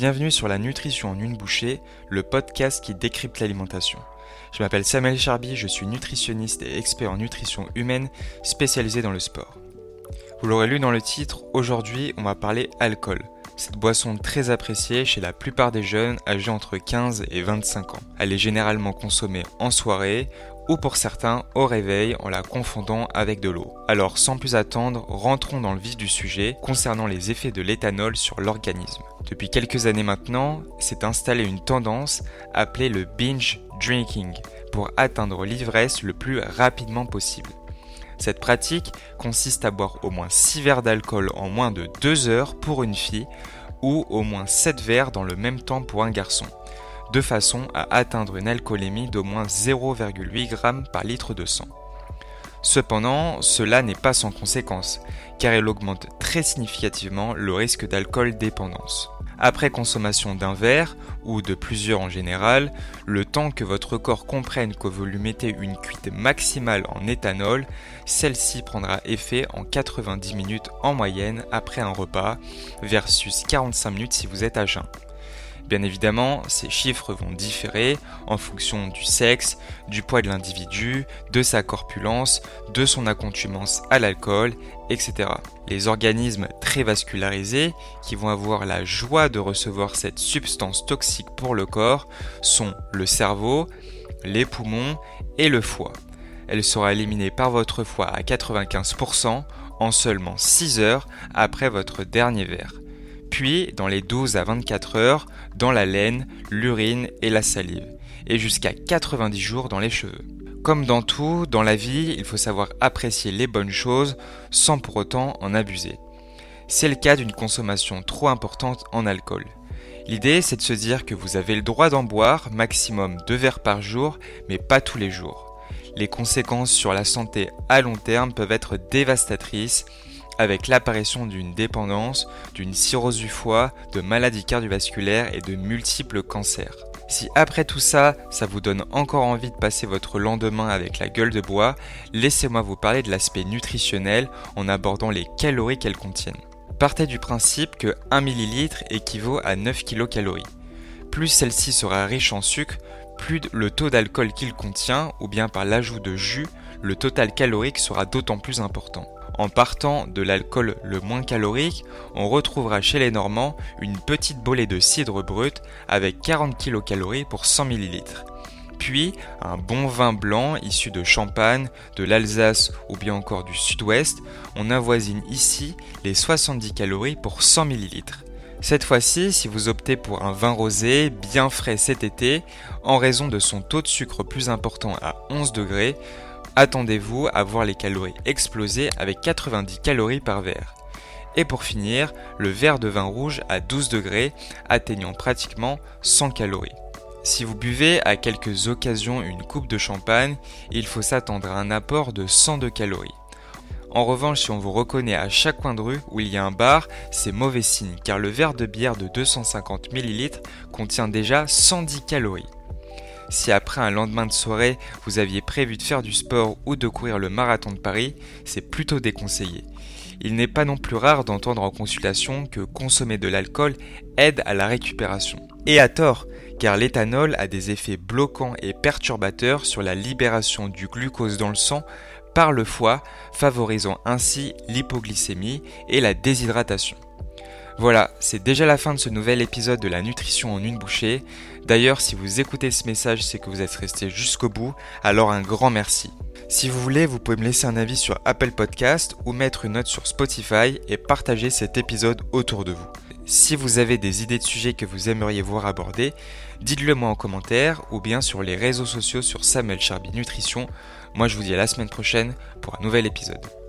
Bienvenue sur la nutrition en une bouchée, le podcast qui décrypte l'alimentation. Je m'appelle Samuel Charby, je suis nutritionniste et expert en nutrition humaine spécialisé dans le sport. Vous l'aurez lu dans le titre, aujourd'hui on va parler alcool. Cette boisson très appréciée chez la plupart des jeunes âgés entre 15 et 25 ans. Elle est généralement consommée en soirée ou pour certains au réveil en la confondant avec de l'eau. Alors sans plus attendre, rentrons dans le vif du sujet concernant les effets de l'éthanol sur l'organisme. Depuis quelques années maintenant, s'est installée une tendance appelée le binge drinking pour atteindre l'ivresse le plus rapidement possible. Cette pratique consiste à boire au moins 6 verres d'alcool en moins de 2 heures pour une fille ou au moins 7 verres dans le même temps pour un garçon de façon à atteindre une alcoolémie d'au moins 0,8 g par litre de sang. Cependant, cela n'est pas sans conséquence, car il augmente très significativement le risque d'alcool dépendance. Après consommation d'un verre, ou de plusieurs en général, le temps que votre corps comprenne que vous lui mettez une cuite maximale en éthanol, celle-ci prendra effet en 90 minutes en moyenne après un repas, versus 45 minutes si vous êtes à jeun. Bien évidemment, ces chiffres vont différer en fonction du sexe, du poids de l'individu, de sa corpulence, de son accoutumance à l'alcool, etc. Les organismes très vascularisés, qui vont avoir la joie de recevoir cette substance toxique pour le corps, sont le cerveau, les poumons et le foie. Elle sera éliminée par votre foie à 95% en seulement 6 heures après votre dernier verre dans les 12 à 24 heures dans la laine, l'urine et la salive, et jusqu'à 90 jours dans les cheveux. Comme dans tout, dans la vie, il faut savoir apprécier les bonnes choses sans pour autant en abuser. C'est le cas d'une consommation trop importante en alcool. L'idée, c'est de se dire que vous avez le droit d'en boire, maximum 2 verres par jour, mais pas tous les jours. Les conséquences sur la santé à long terme peuvent être dévastatrices avec l'apparition d'une dépendance, d'une cirrhose du foie, de maladies cardiovasculaires et de multiples cancers. Si après tout ça, ça vous donne encore envie de passer votre lendemain avec la gueule de bois, laissez-moi vous parler de l'aspect nutritionnel en abordant les calories qu'elles contiennent. Partez du principe que 1 ml équivaut à 9 kcal. Plus celle-ci sera riche en sucre, plus le taux d'alcool qu'il contient, ou bien par l'ajout de jus, le total calorique sera d'autant plus important. En partant de l'alcool le moins calorique, on retrouvera chez les Normands une petite bolée de cidre brut avec 40 kcal pour 100 ml. Puis un bon vin blanc issu de Champagne, de l'Alsace ou bien encore du Sud-Ouest, on avoisine ici les 70 calories pour 100 ml. Cette fois-ci, si vous optez pour un vin rosé bien frais cet été, en raison de son taux de sucre plus important à 11 degrés, attendez-vous à voir les calories exploser avec 90 calories par verre. Et pour finir, le verre de vin rouge à 12 degrés atteignant pratiquement 100 calories. Si vous buvez à quelques occasions une coupe de champagne, il faut s'attendre à un apport de 102 calories. En revanche, si on vous reconnaît à chaque coin de rue où il y a un bar, c'est mauvais signe car le verre de bière de 250 ml contient déjà 110 calories. Si après un lendemain de soirée, vous aviez prévu de faire du sport ou de courir le marathon de Paris, c'est plutôt déconseillé. Il n'est pas non plus rare d'entendre en consultation que consommer de l'alcool aide à la récupération. Et à tort, car l'éthanol a des effets bloquants et perturbateurs sur la libération du glucose dans le sang par le foie, favorisant ainsi l'hypoglycémie et la déshydratation. Voilà, c'est déjà la fin de ce nouvel épisode de la nutrition en une bouchée. D'ailleurs, si vous écoutez ce message, c'est que vous êtes resté jusqu'au bout, alors un grand merci. Si vous voulez, vous pouvez me laisser un avis sur Apple Podcast ou mettre une note sur Spotify et partager cet épisode autour de vous. Si vous avez des idées de sujets que vous aimeriez voir abordés, dites-le moi en commentaire ou bien sur les réseaux sociaux sur Samuel Charby Nutrition. Moi je vous dis à la semaine prochaine pour un nouvel épisode.